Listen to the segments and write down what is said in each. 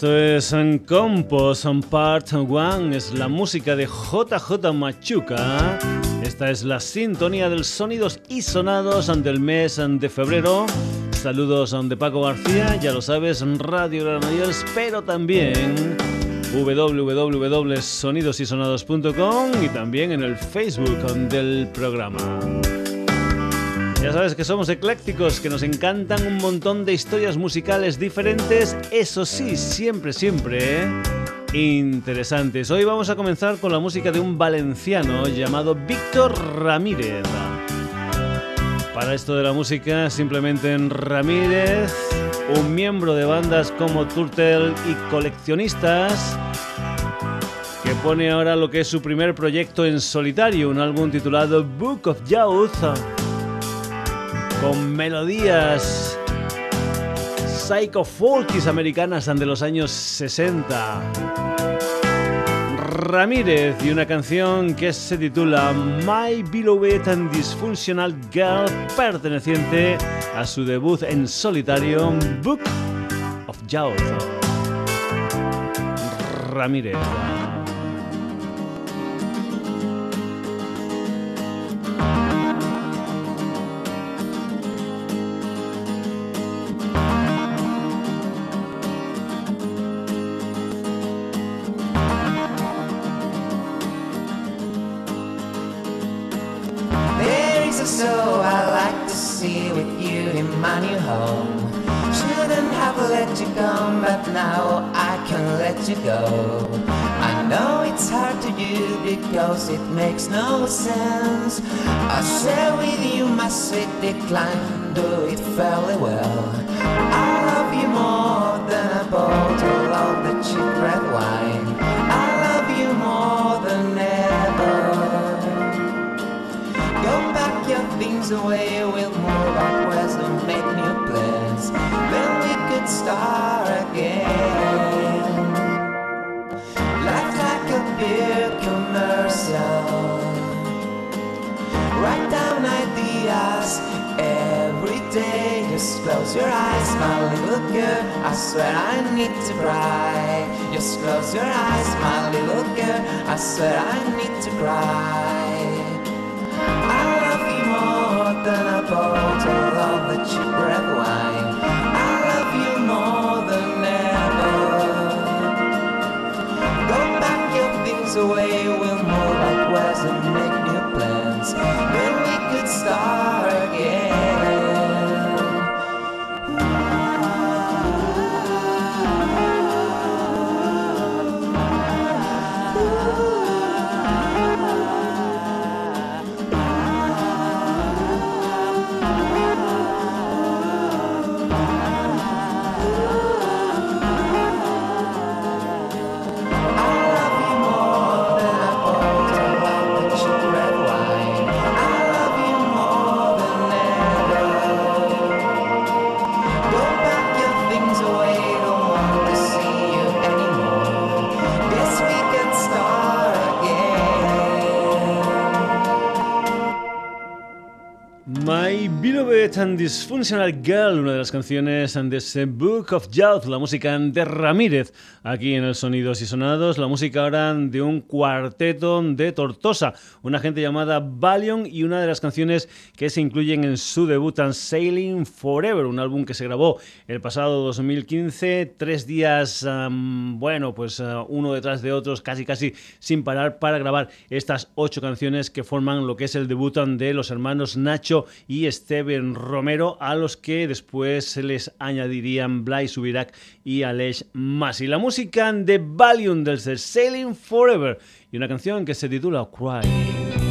Esto es Compos Part 1, es la música de JJ Machuca. Esta es la sintonía de sonidos y sonados del mes de febrero. Saludos de Paco García, ya lo sabes, Radio Granollers, pero también www.sonidosysonados.com y también en el Facebook del programa. Ya sabes que somos eclécticos, que nos encantan un montón de historias musicales diferentes, eso sí, siempre, siempre ¿eh? interesantes. Hoy vamos a comenzar con la música de un valenciano llamado Víctor Ramírez. Para esto de la música, simplemente en Ramírez, un miembro de bandas como Turtle y coleccionistas, que pone ahora lo que es su primer proyecto en solitario, un álbum titulado Book of Youth con melodías psycho folkies americanas de los años 60. Ramírez y una canción que se titula My Beloved and Dysfunctional Girl, perteneciente a su debut en solitario Book of Youth. Ramírez. You with you in my new home. Shouldn't have let you come, but now I can let you go. I know it's hard to do because it makes no sense. I share with you my sweet decline, do it fairly well. I love you more than a bottle of the cheap red wine. I away, we'll move west and make new plans. Then we could start again Life like a beer commercial. Write down ideas every day. Just close your eyes, my little girl. I swear I need to cry. Just close your eyes, my little girl. I swear I need to cry. Than a bottle of the cheap red semana. And Dysfunctional Girl, una de las canciones de ese Book of Youth, la música de Ramírez, aquí en el Sonidos y Sonados, la música ahora de un cuarteto de Tortosa, una gente llamada Valion y una de las canciones que se incluyen en su debut en Sailing Forever, un álbum que se grabó el pasado 2015, tres días, bueno, pues uh, uno detrás de otros, casi casi sin parar para grabar estas ocho canciones que forman lo que es el debut de los hermanos Nacho y Steven Romero, a los que después se les añadirían Blay Subirac y Alej Masi. La música de Valium del Sailing Forever y una canción que se titula Cry.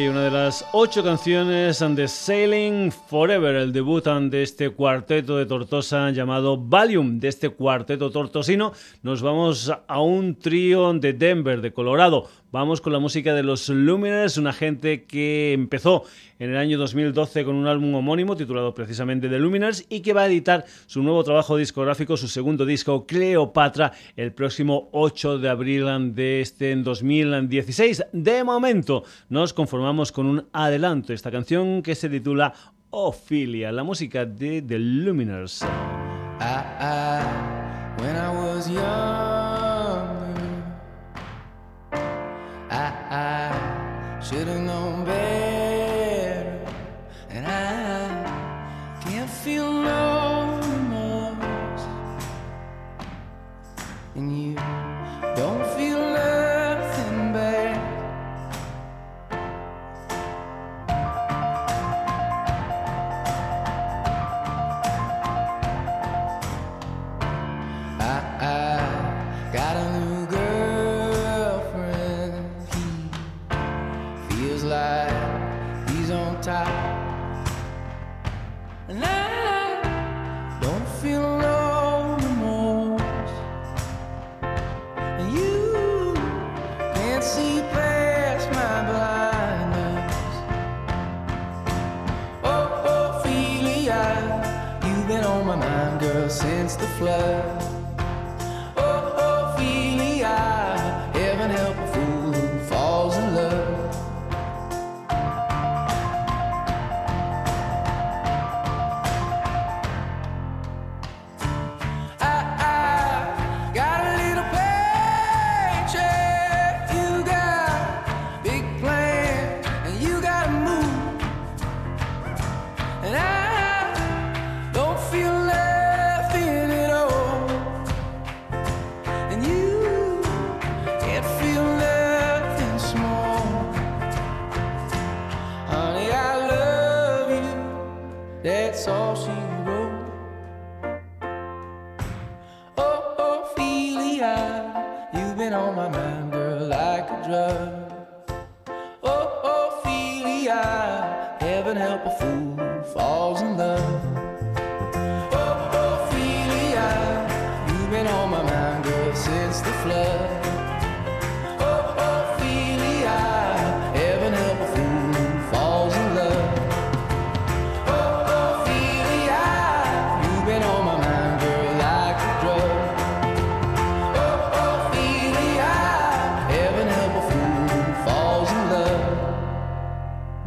Cry, una de las ocho canciones de Sailing Forever, el debut de este cuarteto de Tortosa llamado Valium, de este cuarteto tortosino. Nos vamos a un trío de Denver, de Colorado. Vamos con la música de los Luminers, una gente que empezó en el año 2012 con un álbum homónimo titulado precisamente The Luminers y que va a editar su nuevo trabajo discográfico, su segundo disco Cleopatra, el próximo 8 de abril de este 2016. De momento nos conformamos con un adelanto, esta canción que se titula Ophelia, la música de The Luminers. I should have known better,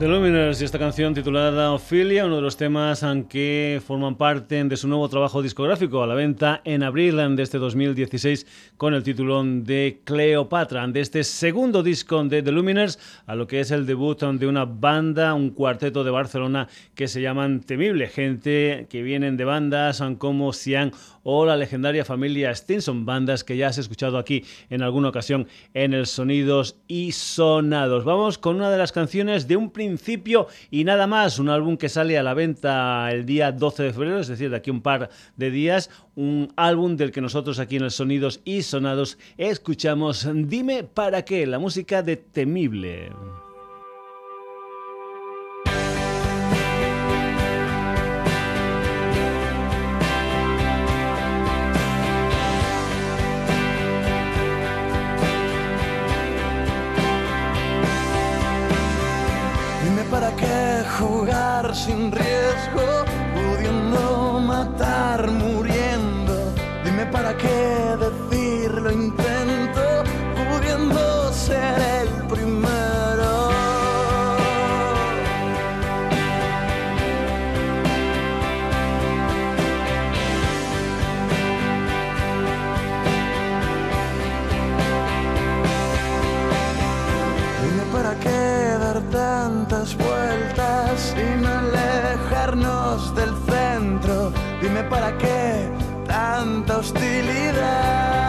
y esta canción titulada Ophelia, uno de los temas que forman parte de su nuevo trabajo discográfico a la venta en abril de este 2016 con el título de Cleopatra, de este segundo disco de The Luminers a lo que es el debut de una banda, un cuarteto de Barcelona que se llaman Temible, gente que vienen de bandas como Sian o la legendaria familia Stinson, bandas que ya has escuchado aquí en alguna ocasión en el Sonidos y Sonados. Vamos con una de las canciones de un principio y nada más, un álbum que sale a la venta el día 12 de febrero, es decir, de aquí un par de días, un álbum del que nosotros aquí en el Sonidos y Sonados escuchamos Dime para qué, la música de Temible. Jugar sin riesgo, para qué tanta hostilidad.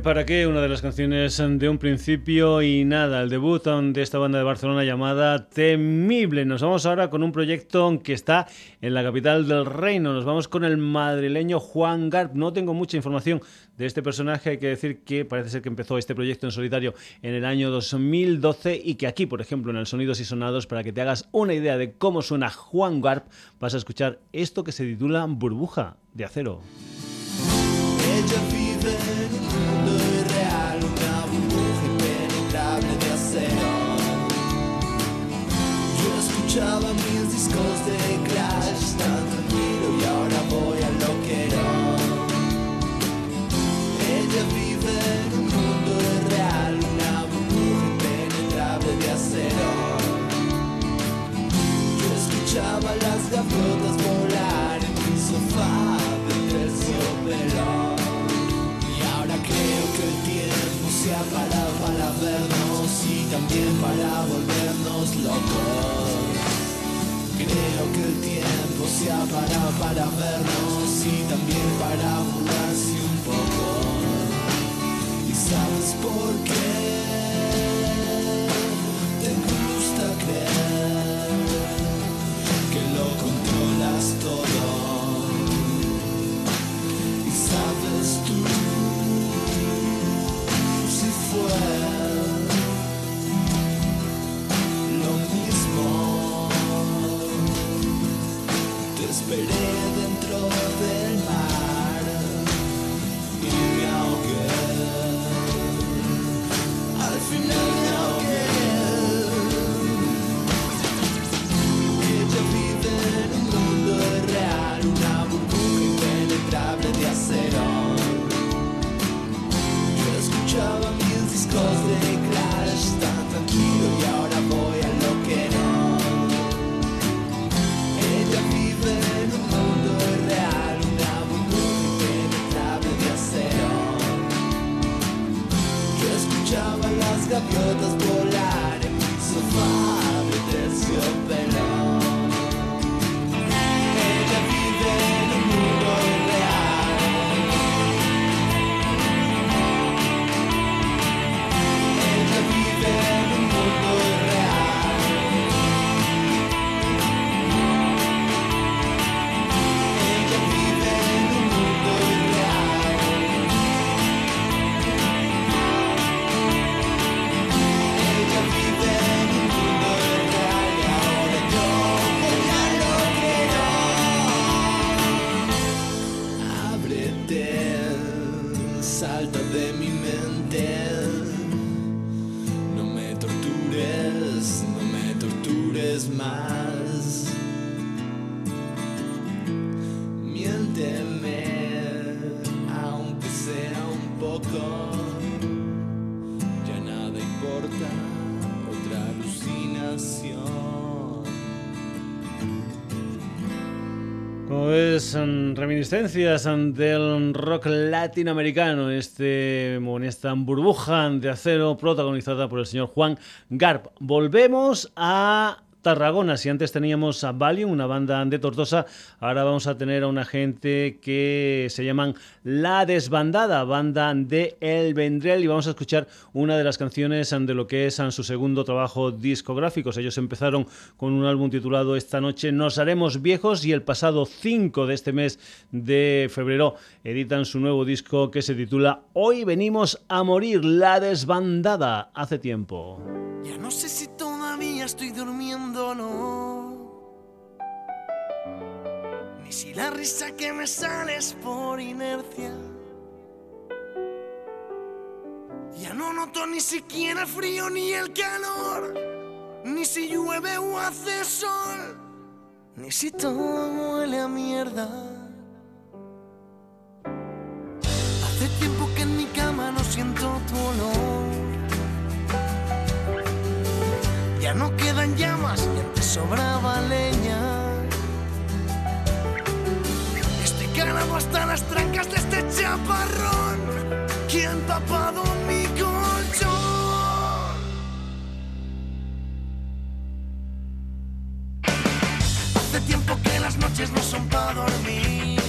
Para qué, una de las canciones de un principio y nada, el debut de esta banda de Barcelona llamada Temible. Nos vamos ahora con un proyecto que está en la capital del reino. Nos vamos con el madrileño Juan Garp. No tengo mucha información de este personaje, hay que decir que parece ser que empezó este proyecto en solitario en el año 2012 y que aquí, por ejemplo, en el Sonidos y Sonados, para que te hagas una idea de cómo suena Juan Garp, vas a escuchar esto que se titula Burbuja de Acero. Escuchaba mis discos de Clash tan tranquilo y ahora voy a loquero. Ella vive en un mundo irreal, una burbuja impenetrable de acero. Yo escuchaba las gaviotas volar en mi sofá de terciopelo. Y ahora creo que el tiempo se ha parado para vernos y también para volvernos locos. Creo que el tiempo se ha parado para vernos y también para burlarse un poco. ¿Y sabes por qué? Ya nada importa, otra alucinación. Como ves, reminiscencias del rock latinoamericano, este, en esta burbuja de acero protagonizada por el señor Juan Garp. Volvemos a Tarragona. Si antes teníamos a Valium, una banda de Tortosa, ahora vamos a tener a una gente que se llaman La Desbandada, banda de El Vendrell, y vamos a escuchar una de las canciones de lo que es su segundo trabajo discográfico. Ellos empezaron con un álbum titulado Esta noche nos haremos viejos y el pasado 5 de este mes de febrero editan su nuevo disco que se titula Hoy venimos a morir, La Desbandada, hace tiempo. Ya no sé si todavía estoy durmiendo. Ni si la risa que me sale es por inercia. Ya no noto ni siquiera el frío ni el calor. Ni si llueve o hace sol. Ni si todo huele a mierda. Hace tiempo que en mi cama no siento tu olor. Ya no quedan llamas y antes sobraba leña. Estoy calado hasta las trancas de este chaparrón que ha empapado mi colchón. Hace tiempo que las noches no son para dormir.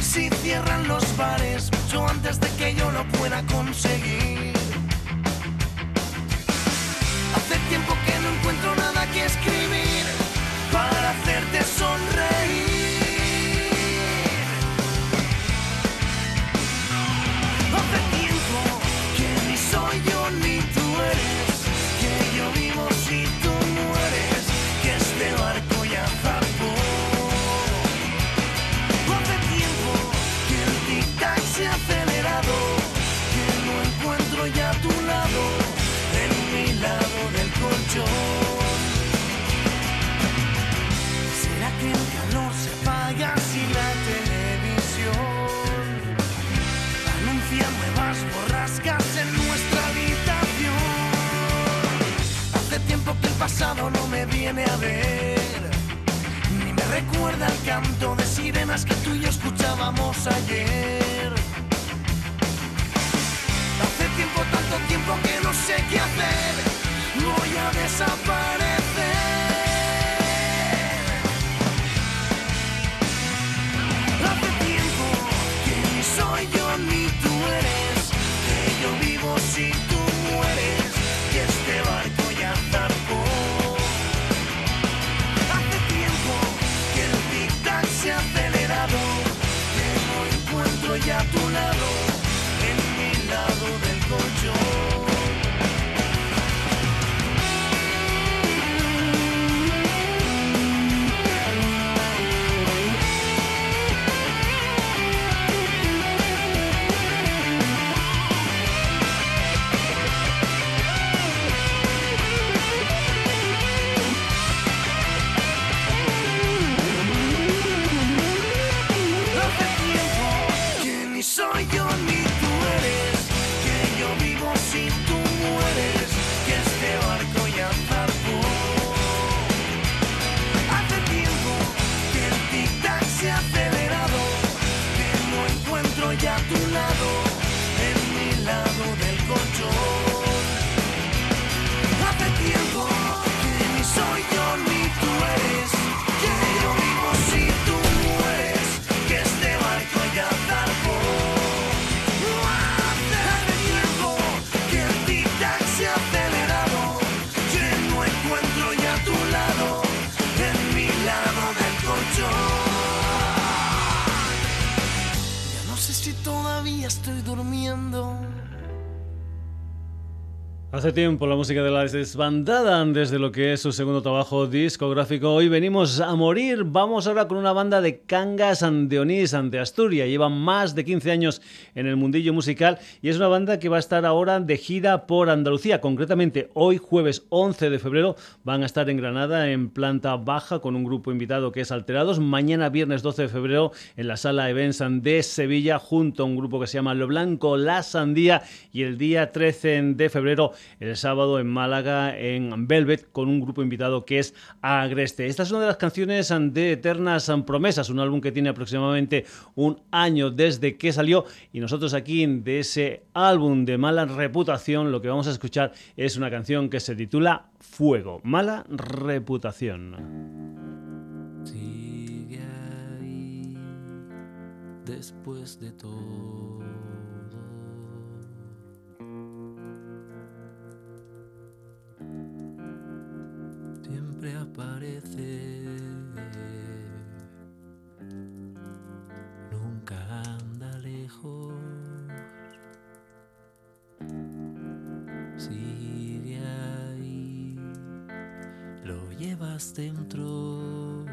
Si cierran los bares mucho antes de que yo lo pueda conseguir. Durmiendo. Hace tiempo la música de la desbandada desde lo que es su segundo trabajo discográfico. Hoy venimos a morir. Vamos ahora con una banda de cangas de Onís, ante Asturias. Llevan más de 15 años en el mundillo musical y es una banda que va a estar ahora de gira por Andalucía. Concretamente, hoy jueves 11 de febrero van a estar en Granada en planta baja con un grupo invitado que es Alterados. Mañana viernes 12 de febrero en la sala Events de Sevilla junto a un grupo que se llama Lo Blanco, La Sandía y el día 13 de febrero el sábado en Málaga, en Velvet, con un grupo invitado que es Agreste. Esta es una de las canciones de Eternas Promesas, un álbum que tiene aproximadamente un año desde que salió y nosotros aquí de ese álbum de mala reputación lo que vamos a escuchar es una canción que se titula Fuego, mala reputación. Sigue ahí después de todo. Aparece. Nunca anda lejos. Sigue ahí. Lo llevas dentro.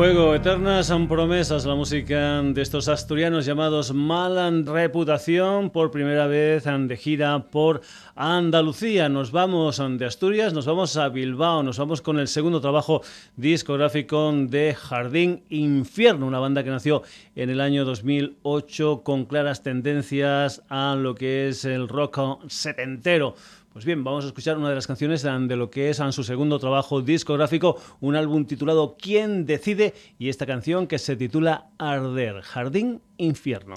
Fuego, eternas son promesas, la música de estos asturianos llamados Malan Reputación, por primera vez de gira por Andalucía. Nos vamos de Asturias, nos vamos a Bilbao, nos vamos con el segundo trabajo discográfico de Jardín Infierno, una banda que nació en el año 2008 con claras tendencias a lo que es el rock setentero. Pues bien, vamos a escuchar una de las canciones de lo que es su segundo trabajo discográfico, un álbum titulado ¿Quién decide? y esta canción que se titula Arder, Jardín Infierno.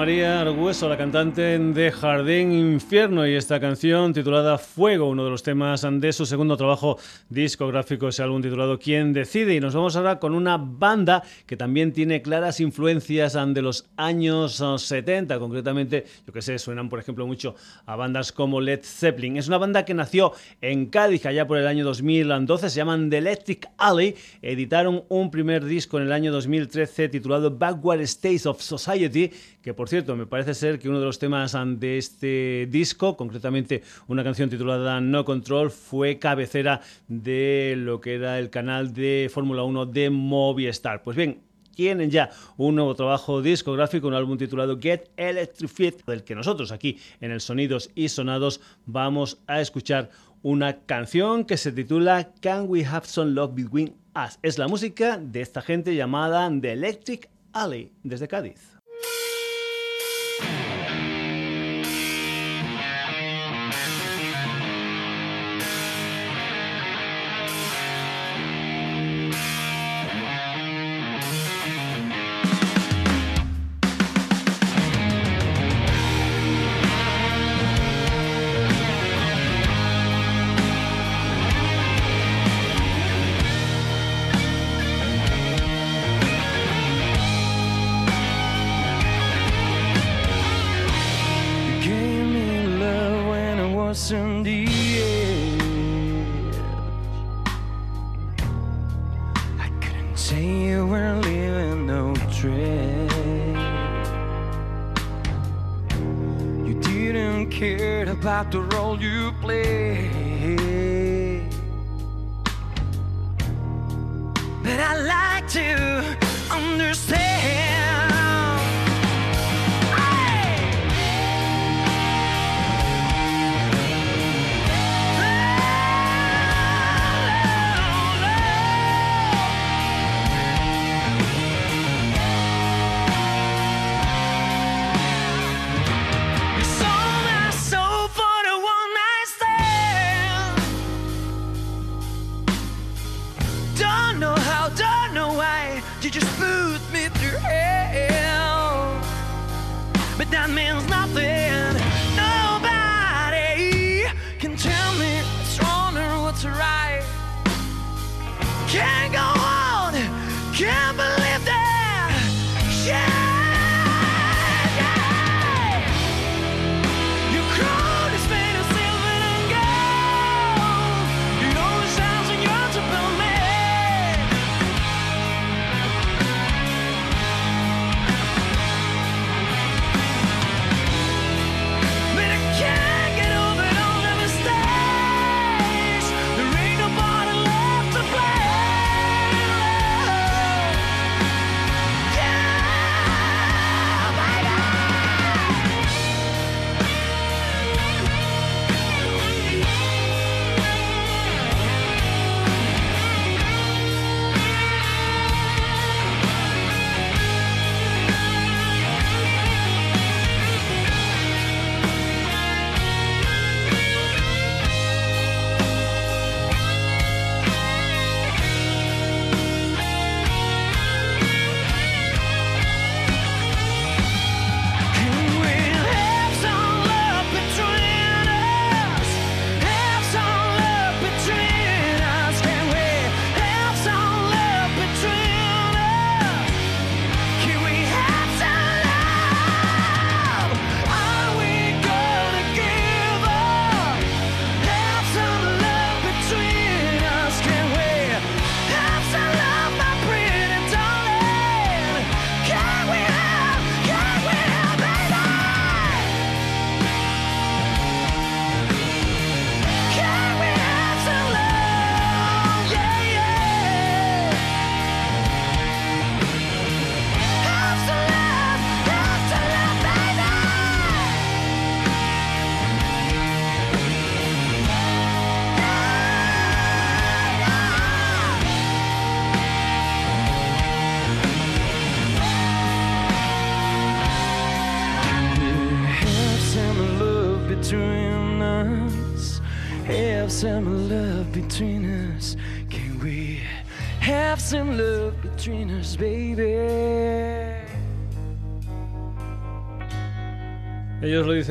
María Argueso, la cantante de Jardín Infierno, y esta canción titulada Fuego, uno de los temas de su segundo trabajo discográfico, ese álbum titulado ¿Quién decide? Y nos vamos ahora con una banda que también tiene claras influencias de los años 70, concretamente, yo que sé, suenan por ejemplo mucho a bandas como Led Zeppelin. Es una banda que nació en Cádiz allá por el año 2012, se llaman The Electric Alley, editaron un primer disco en el año 2013 titulado Backward States of Society, que por cierto me parece ser que uno de los temas de este disco, concretamente una canción titulada No Control, fue cabecera de lo que era el canal de Fórmula 1 de Movistar. Pues bien, tienen ya un nuevo trabajo discográfico, un álbum titulado Get Electrified, del que nosotros aquí en el Sonidos y Sonados vamos a escuchar una canción que se titula Can We Have Some Love Between Us. Es la música de esta gente llamada The Electric Alley desde Cádiz.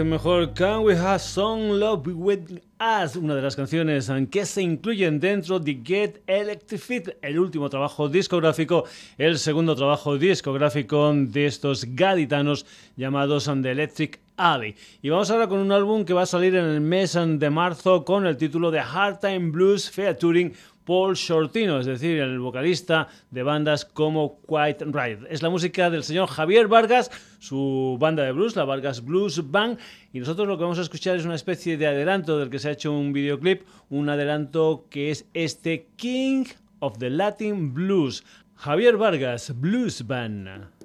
Mejor. Can we have some love with us? Una de las canciones que se incluyen dentro de Get Electrified, el último trabajo discográfico, el segundo trabajo discográfico de estos gaditanos llamados The Electric Alley. Y vamos ahora con un álbum que va a salir en el mes de marzo con el título de Hard Time Blues Featuring Paul Shortino, es decir, el vocalista de bandas como Quiet Ride. Es la música del señor Javier Vargas, su banda de blues, la Vargas Blues Band, y nosotros lo que vamos a escuchar es una especie de adelanto del que se ha hecho un videoclip, un adelanto que es este King of the Latin Blues, Javier Vargas Blues Band.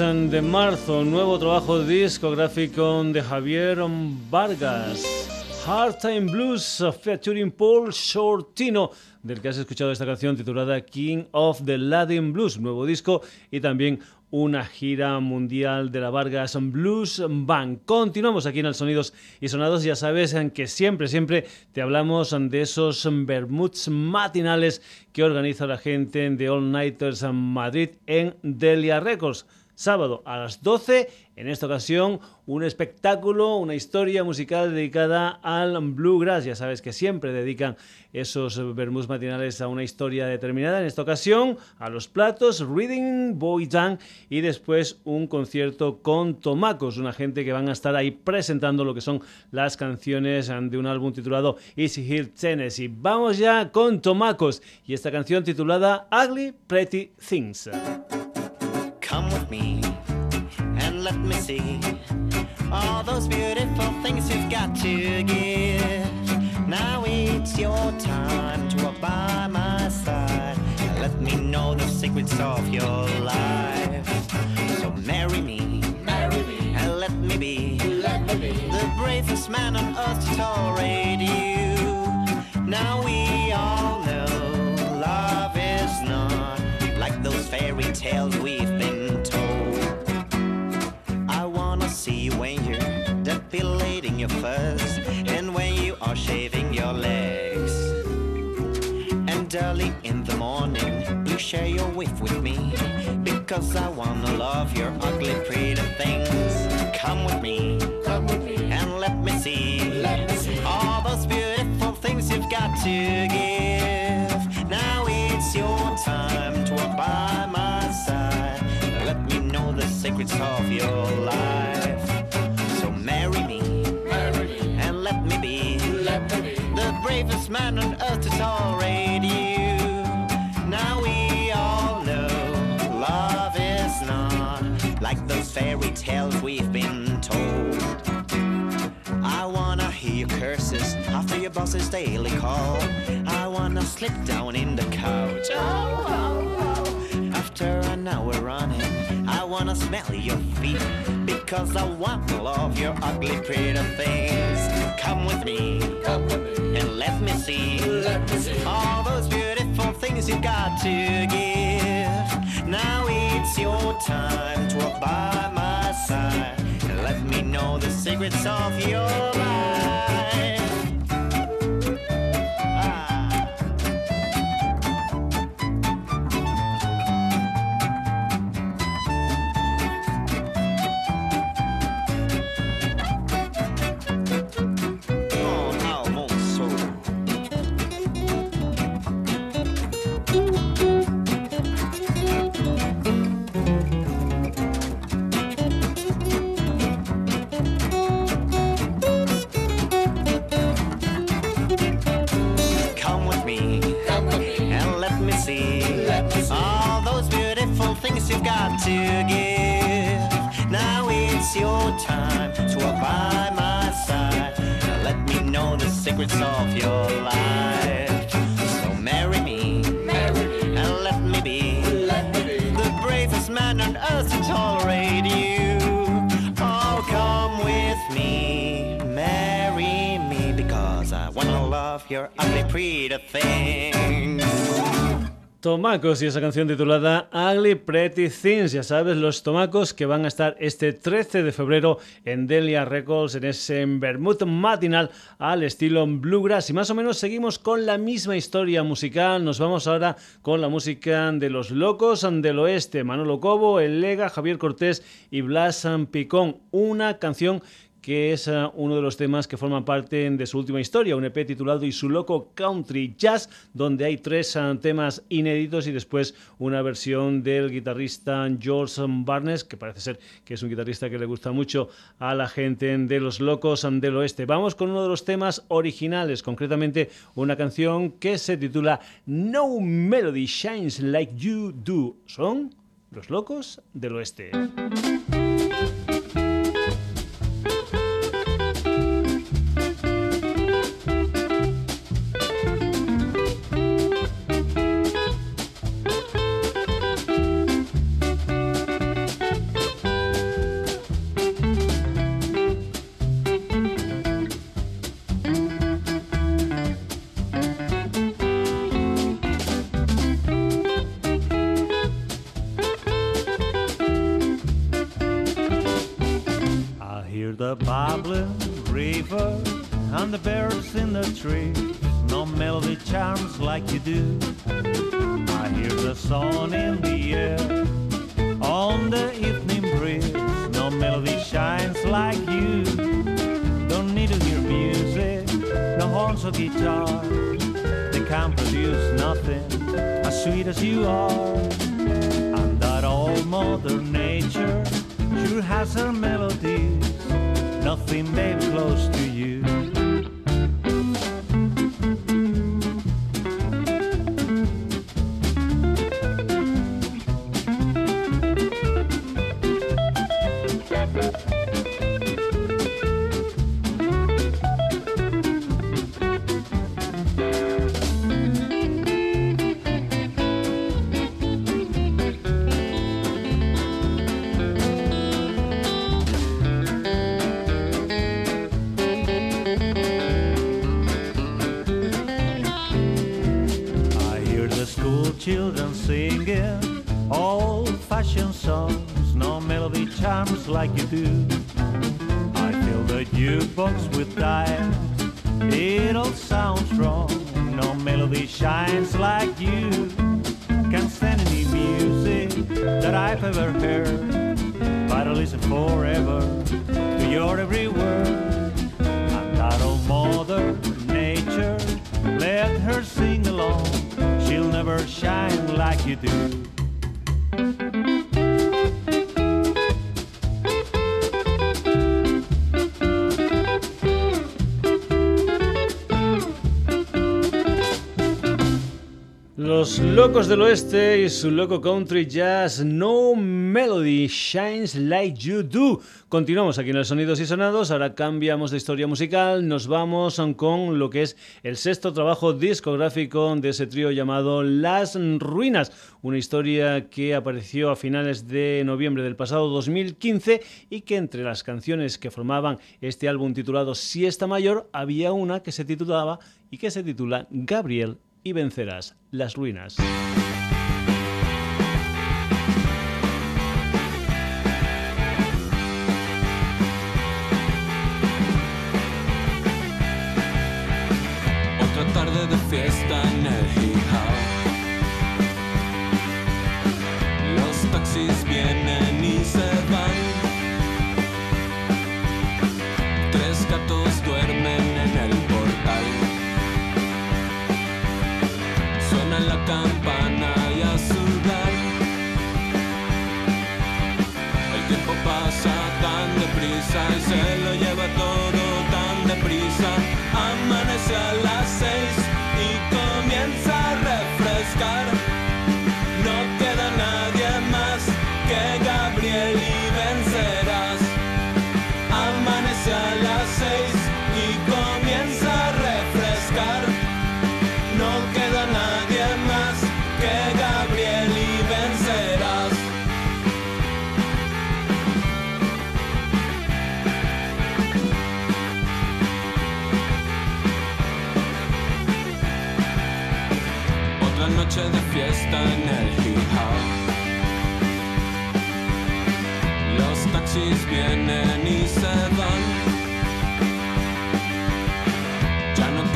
De marzo, nuevo trabajo discográfico de Javier Vargas. Hard Time Blues featuring Paul Shortino, del que has escuchado esta canción titulada King of the Latin Blues, nuevo disco y también una gira mundial de la Vargas Blues Band. Continuamos aquí en el Sonidos y Sonados. Ya sabes que siempre, siempre te hablamos de esos Bermuds matinales que organiza la gente de All Nighters Madrid en Delia Records sábado a las 12. En esta ocasión, un espectáculo, una historia musical dedicada al bluegrass. Ya sabes que siempre dedican esos vermús matinales a una historia determinada. En esta ocasión, a los platos, Reading Boy Dan y después un concierto con Tomacos, una gente que van a estar ahí presentando lo que son las canciones de un álbum titulado Easy Hill Tennessee. Vamos ya con Tomacos y esta canción titulada Ugly Pretty Things. Me see all those beautiful things you've got to give. Now it's your time to walk by my side let me know the secrets of your share your whiff with me because I wanna love your ugly, pretty things. Come with me, come with me, and let me see, let me see all those beautiful things you've got to give. Now it's your time to walk by my side. Let me know the secrets of your life. So marry me, marry me. and let me be, let me be The bravest man on earth to tolerate boss's daily call. I wanna slip down in the couch. Oh, oh, oh. After an hour running, I wanna smell your feet because I want to love your ugly pretty things. Come with me, come with me, and let me see, let me see all those beautiful things you got to give. Now it's your time to walk by my side and let me know the secrets of your life. Secrets of your life. So marry me, marry me and let me, be, let me be the bravest man on earth to tolerate you. Oh, come with me, marry me because I wanna love your ugly, pretty things. Tomacos y esa canción titulada Ugly Pretty Things. Ya sabes, los tomacos que van a estar este 13 de febrero en Delia Records en ese Bermud matinal al estilo bluegrass. Y más o menos seguimos con la misma historia musical. Nos vamos ahora con la música de los locos del oeste. Manolo Cobo, El Lega, Javier Cortés y Blas Picón. Una canción que es eh, uno de los temas que forman parte de su última historia, un EP titulado Y su loco Country Jazz, donde hay tres eh, temas inéditos y después una versión del guitarrista George Barnes, que parece ser que es un guitarrista que le gusta mucho a la gente de los locos del oeste. Vamos con uno de los temas originales, concretamente una canción que se titula No Melody Shines Like You Do. Son los locos del oeste. River and the birds in the trees. No melody charms like you do. I hear the sun in the air on the evening breeze. No melody shines like you. Don't need to hear music, no horns or guitar. They can't produce nothing as sweet as you are. And that old Mother Nature sure has her melodies. Nothing, baby, close to you. Los locos del oeste y su loco country jazz No Melody Shines Like You Do. Continuamos aquí en el Sonidos y Sonados, ahora cambiamos de historia musical, nos vamos con lo que es el sexto trabajo discográfico de ese trío llamado Las Ruinas, una historia que apareció a finales de noviembre del pasado 2015 y que entre las canciones que formaban este álbum titulado Siesta Mayor había una que se titulaba y que se titula Gabriel y vencerás las ruinas.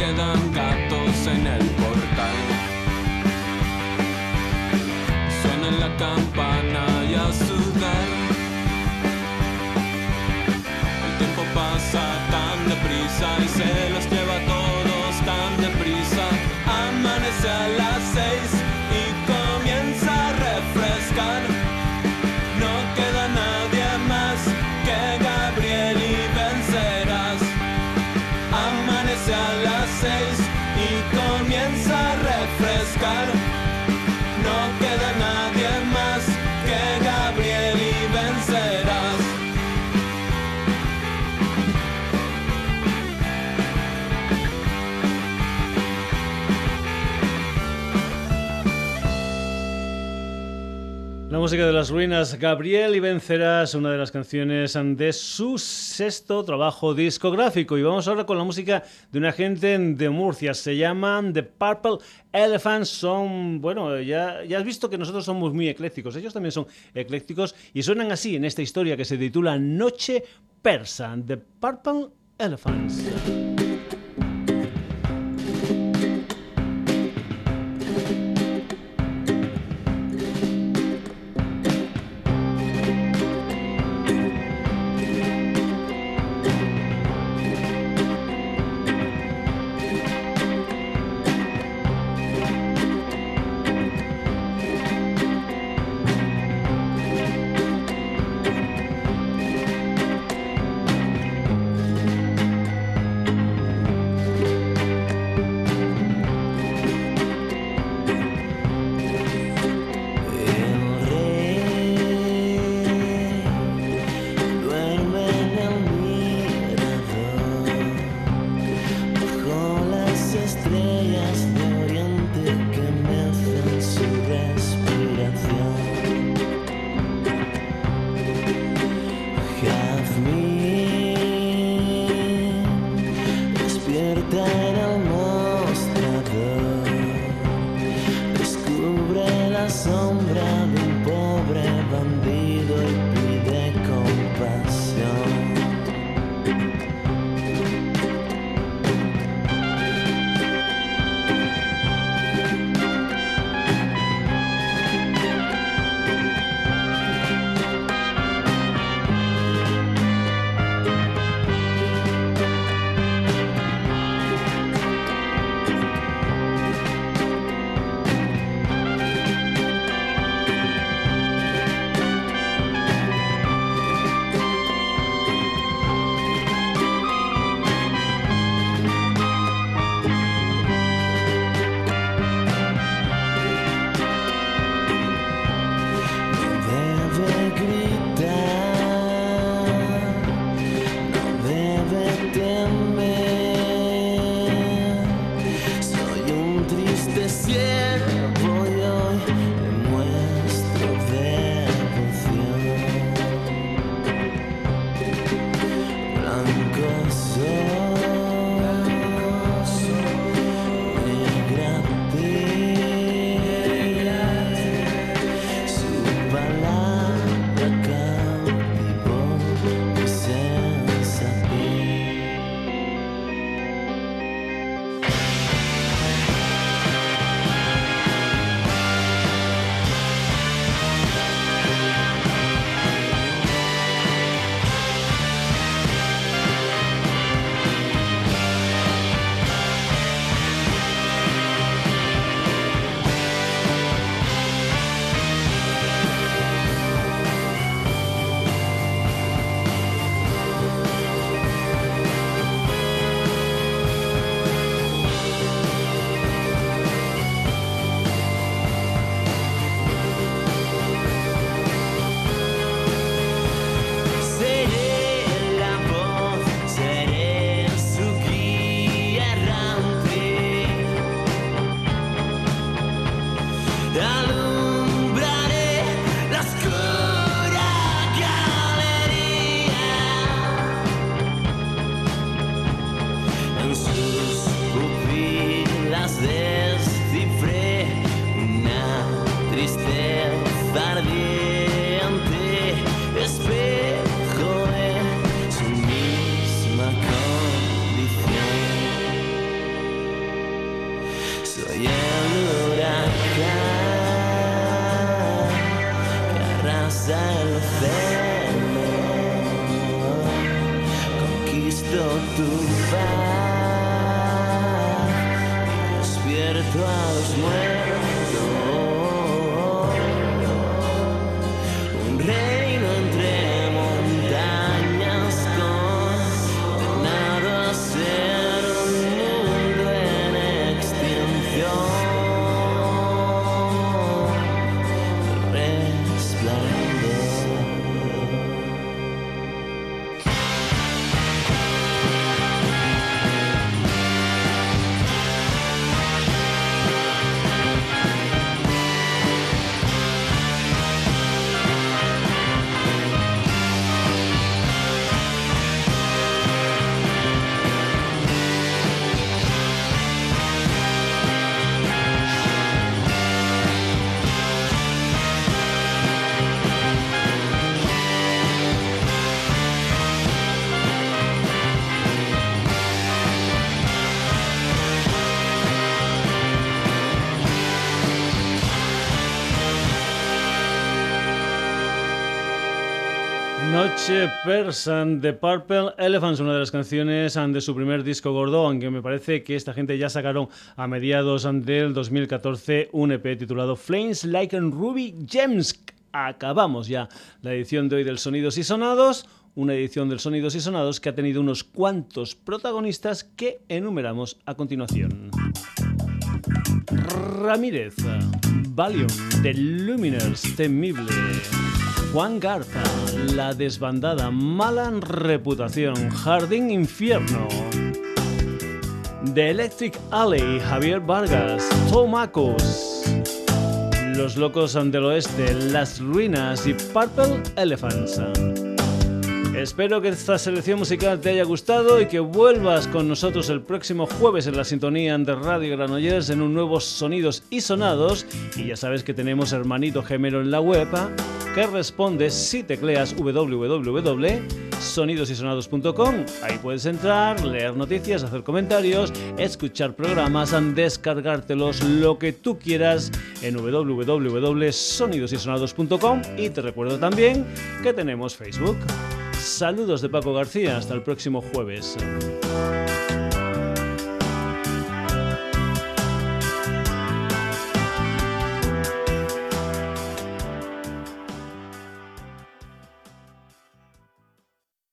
Quedan gatos en el portal. Suena la campana música de las ruinas, Gabriel y Vencerás, una de las canciones de su sexto trabajo discográfico. Y vamos ahora con la música de una gente de Murcia, se llaman The Purple Elephants. Son, bueno, ya, ya has visto que nosotros somos muy eclécticos, ellos también son eclécticos y suenan así en esta historia que se titula Noche Persa, The Purple Elephants. estrellas de Noche Persan de Purple Elephants, una de las canciones de su primer disco gordo, aunque me parece que esta gente ya sacaron a mediados del 2014 un EP titulado Flames Like Ruby Gems. Acabamos ya la edición de hoy del Sonidos y Sonados, una edición del Sonidos y Sonados que ha tenido unos cuantos protagonistas que enumeramos a continuación. Ramírez, Valium, The Luminers, Temible. Juan Garza, La Desbandada, Mala Reputación, Jardín Infierno. The Electric Alley, Javier Vargas, Tomacos. Los Locos del Oeste, Las Ruinas y Purple Elephants. Espero que esta selección musical te haya gustado y que vuelvas con nosotros el próximo jueves en la sintonía de Radio Granollers en un nuevo Sonidos y Sonados. Y ya sabes que tenemos hermanito gemelo en la web que responde si tecleas www.sonidosysonados.com. Ahí puedes entrar, leer noticias, hacer comentarios, escuchar programas, descargártelos, lo que tú quieras en www.sonidosysonados.com. Y te recuerdo también que tenemos Facebook. Saludos de Paco García, hasta el próximo jueves.